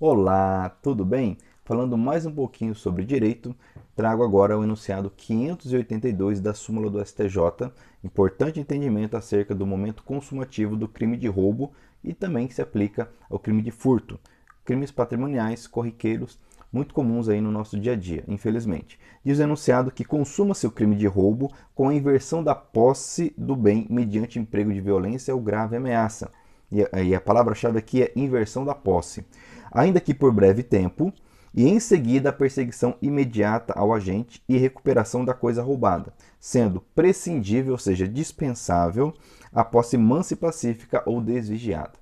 Olá, tudo bem? Falando mais um pouquinho sobre direito, trago agora o enunciado 582 da súmula do STJ, importante entendimento acerca do momento consumativo do crime de roubo e também que se aplica ao crime de furto, crimes patrimoniais corriqueiros muito comuns aí no nosso dia a dia, infelizmente. Diz o enunciado que consuma-se o crime de roubo com a inversão da posse do bem mediante emprego de violência ou grave ameaça. E a palavra-chave aqui é inversão da posse. Ainda que por breve tempo, e em seguida a perseguição imediata ao agente e recuperação da coisa roubada, sendo prescindível, ou seja, dispensável, a posse mansa e pacífica ou desvigiada.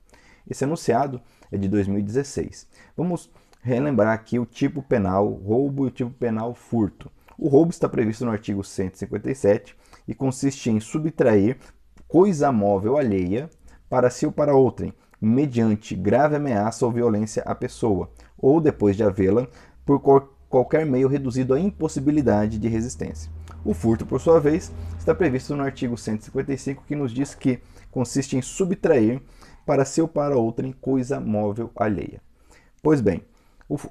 Esse enunciado é de 2016. Vamos relembrar aqui o tipo penal roubo e o tipo penal furto. O roubo está previsto no artigo 157 e consiste em subtrair coisa móvel alheia para si ou para outrem, mediante grave ameaça ou violência à pessoa, ou depois de havê-la, por qualquer meio reduzido à impossibilidade de resistência. O furto, por sua vez, está previsto no artigo 155, que nos diz que consiste em subtrair para si ou para outrem coisa móvel alheia. Pois bem,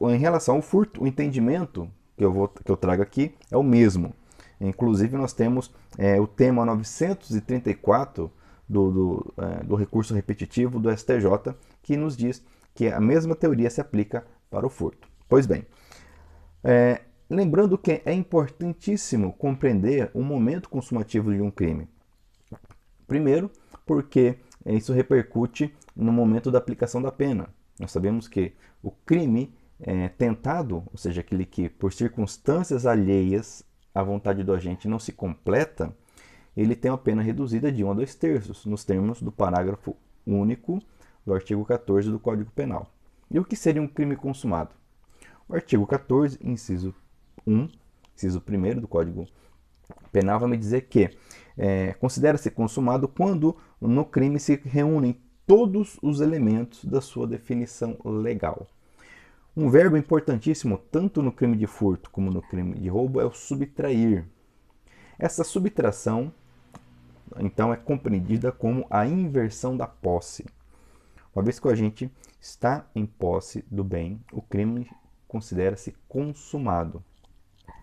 em relação ao furto, o entendimento que eu, vou, que eu trago aqui é o mesmo. Inclusive, nós temos é, o tema 934 do, do, é, do recurso repetitivo do STJ, que nos diz que a mesma teoria se aplica para o furto. Pois bem, é, lembrando que é importantíssimo compreender o momento consumativo de um crime. Primeiro, porque isso repercute no momento da aplicação da pena. Nós sabemos que o crime é, tentado, ou seja, aquele que por circunstâncias alheias à vontade do agente não se completa, ele tem uma pena reduzida de 1 a 2 terços, nos termos do parágrafo único do artigo 14 do Código Penal. E o que seria um crime consumado? O artigo 14, inciso 1, inciso 1 do Código Penal, vai me dizer que é, considera-se consumado quando no crime se reúnem todos os elementos da sua definição legal. Um verbo importantíssimo tanto no crime de furto como no crime de roubo é o subtrair. Essa subtração, então, é compreendida como a inversão da posse. Uma vez que o agente está em posse do bem, o crime considera-se consumado.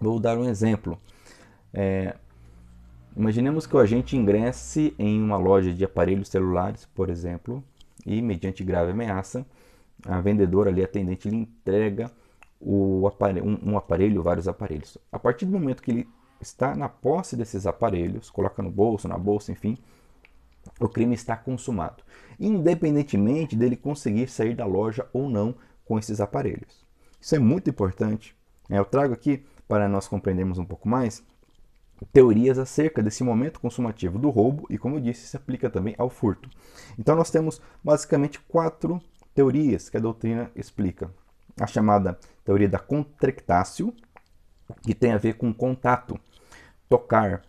Vou dar um exemplo. É, imaginemos que o agente ingresse em uma loja de aparelhos celulares, por exemplo, e, mediante grave ameaça, a vendedora ali, atendente, lhe entrega o aparelho, um, um aparelho, vários aparelhos. A partir do momento que ele está na posse desses aparelhos, coloca no bolso, na bolsa, enfim, o crime está consumado, independentemente dele conseguir sair da loja ou não com esses aparelhos. Isso é muito importante. Né? Eu trago aqui, para nós compreendermos um pouco mais, teorias acerca desse momento consumativo do roubo e, como eu disse, se aplica também ao furto. Então, nós temos basicamente quatro teorias que a doutrina explica. A chamada teoria da contractácio, que tem a ver com contato, tocar.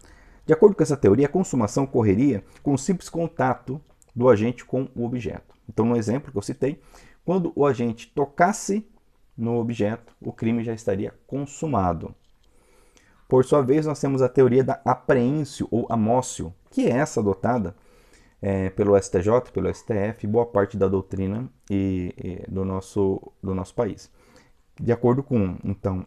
De acordo com essa teoria, a consumação ocorreria com o simples contato do agente com o objeto. Então, no exemplo que eu citei, quando o agente tocasse no objeto, o crime já estaria consumado. Por sua vez, nós temos a teoria da apreensio ou amócio, que é essa adotada é, pelo STJ, pelo STF, boa parte da doutrina e, e, do, nosso, do nosso país. De acordo com então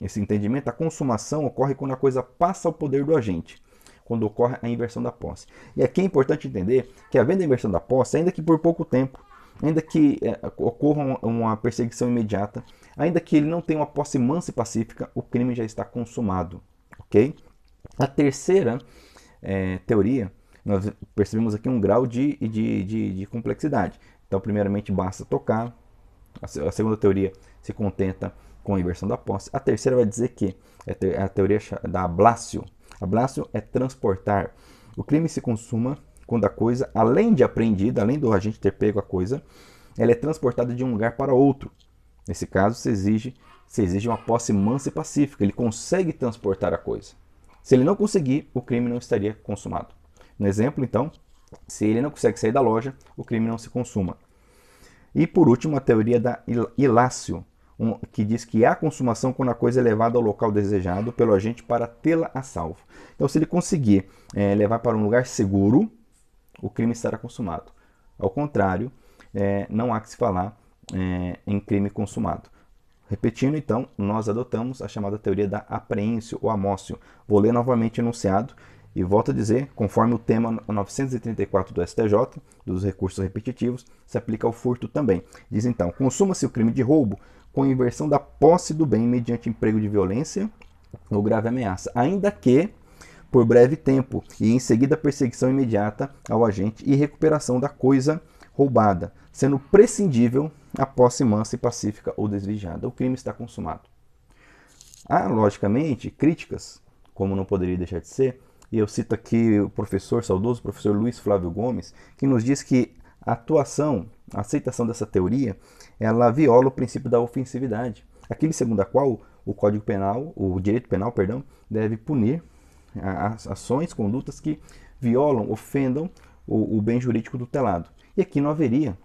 esse entendimento, a consumação ocorre quando a coisa passa ao poder do agente, quando ocorre a inversão da posse. E aqui é importante entender que havendo a inversão da posse, ainda que por pouco tempo, ainda que é, ocorra uma, uma perseguição imediata, ainda que ele não tenha uma posse mansa e pacífica, o crime já está consumado, ok? A terceira é, teoria nós percebemos aqui um grau de, de, de, de complexidade. Então, primeiramente, basta tocar. A segunda teoria se contenta com a inversão da posse. A terceira vai dizer que é a teoria da ablácio. Ablácio é transportar. O crime se consuma quando a coisa, além de apreendida, além do agente ter pego a coisa, ela é transportada de um lugar para outro. Nesse caso, se exige, se exige uma posse mansa e pacífica. Ele consegue transportar a coisa. Se ele não conseguir, o crime não estaria consumado. No exemplo, então, se ele não consegue sair da loja, o crime não se consuma. E por último, a teoria da ilácio, um, que diz que há consumação quando a coisa é levada ao local desejado pelo agente para tê-la a salvo. Então, se ele conseguir é, levar para um lugar seguro, o crime estará consumado. Ao contrário, é, não há que se falar é, em crime consumado. Repetindo, então, nós adotamos a chamada teoria da apreensio ou amócio. Vou ler novamente o enunciado e volto a dizer, conforme o tema 934 do STJ, dos recursos repetitivos, se aplica ao furto também. Diz então: consuma-se o crime de roubo com inversão da posse do bem mediante emprego de violência ou grave ameaça, ainda que por breve tempo e em seguida perseguição imediata ao agente e recuperação da coisa roubada, sendo prescindível a posse mansa e pacífica ou desviada. O crime está consumado. Há, logicamente, críticas, como não poderia deixar de ser, e eu cito aqui o professor, saudoso professor Luiz Flávio Gomes, que nos diz que a atuação, a aceitação dessa teoria, ela viola o princípio da ofensividade, aquele segundo a qual o Código Penal, o direito penal, perdão, deve punir as ações, condutas que violam, ofendam o, o bem jurídico tutelado. E aqui não haveria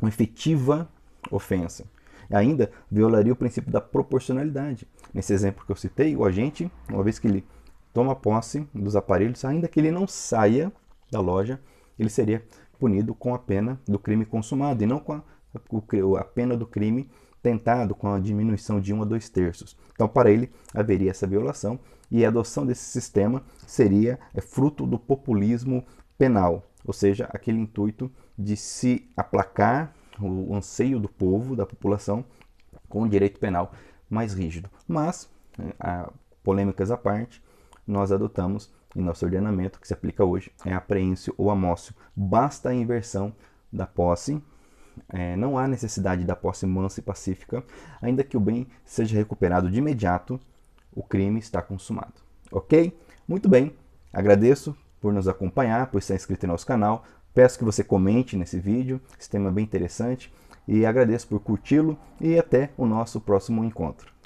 uma efetiva ofensa. Ainda violaria o princípio da proporcionalidade. Nesse exemplo que eu citei, o agente, uma vez que ele toma posse dos aparelhos, ainda que ele não saia da loja, ele seria punido com a pena do crime consumado e não com a, a pena do crime tentado, com a diminuição de um a dois terços. Então, para ele, haveria essa violação e a adoção desse sistema seria é, fruto do populismo penal, ou seja, aquele intuito de se aplacar o anseio do povo, da população, com o direito penal mais rígido. Mas, é, polêmicas à parte, nós adotamos em nosso ordenamento, que se aplica hoje, é apreensio ou amócio. Basta a inversão da posse, é, não há necessidade da posse mansa e pacífica, ainda que o bem seja recuperado de imediato, o crime está consumado. Ok? Muito bem, agradeço por nos acompanhar, por estar inscrito em nosso canal. Peço que você comente nesse vídeo, esse tema é bem interessante, e agradeço por curti-lo e até o nosso próximo encontro.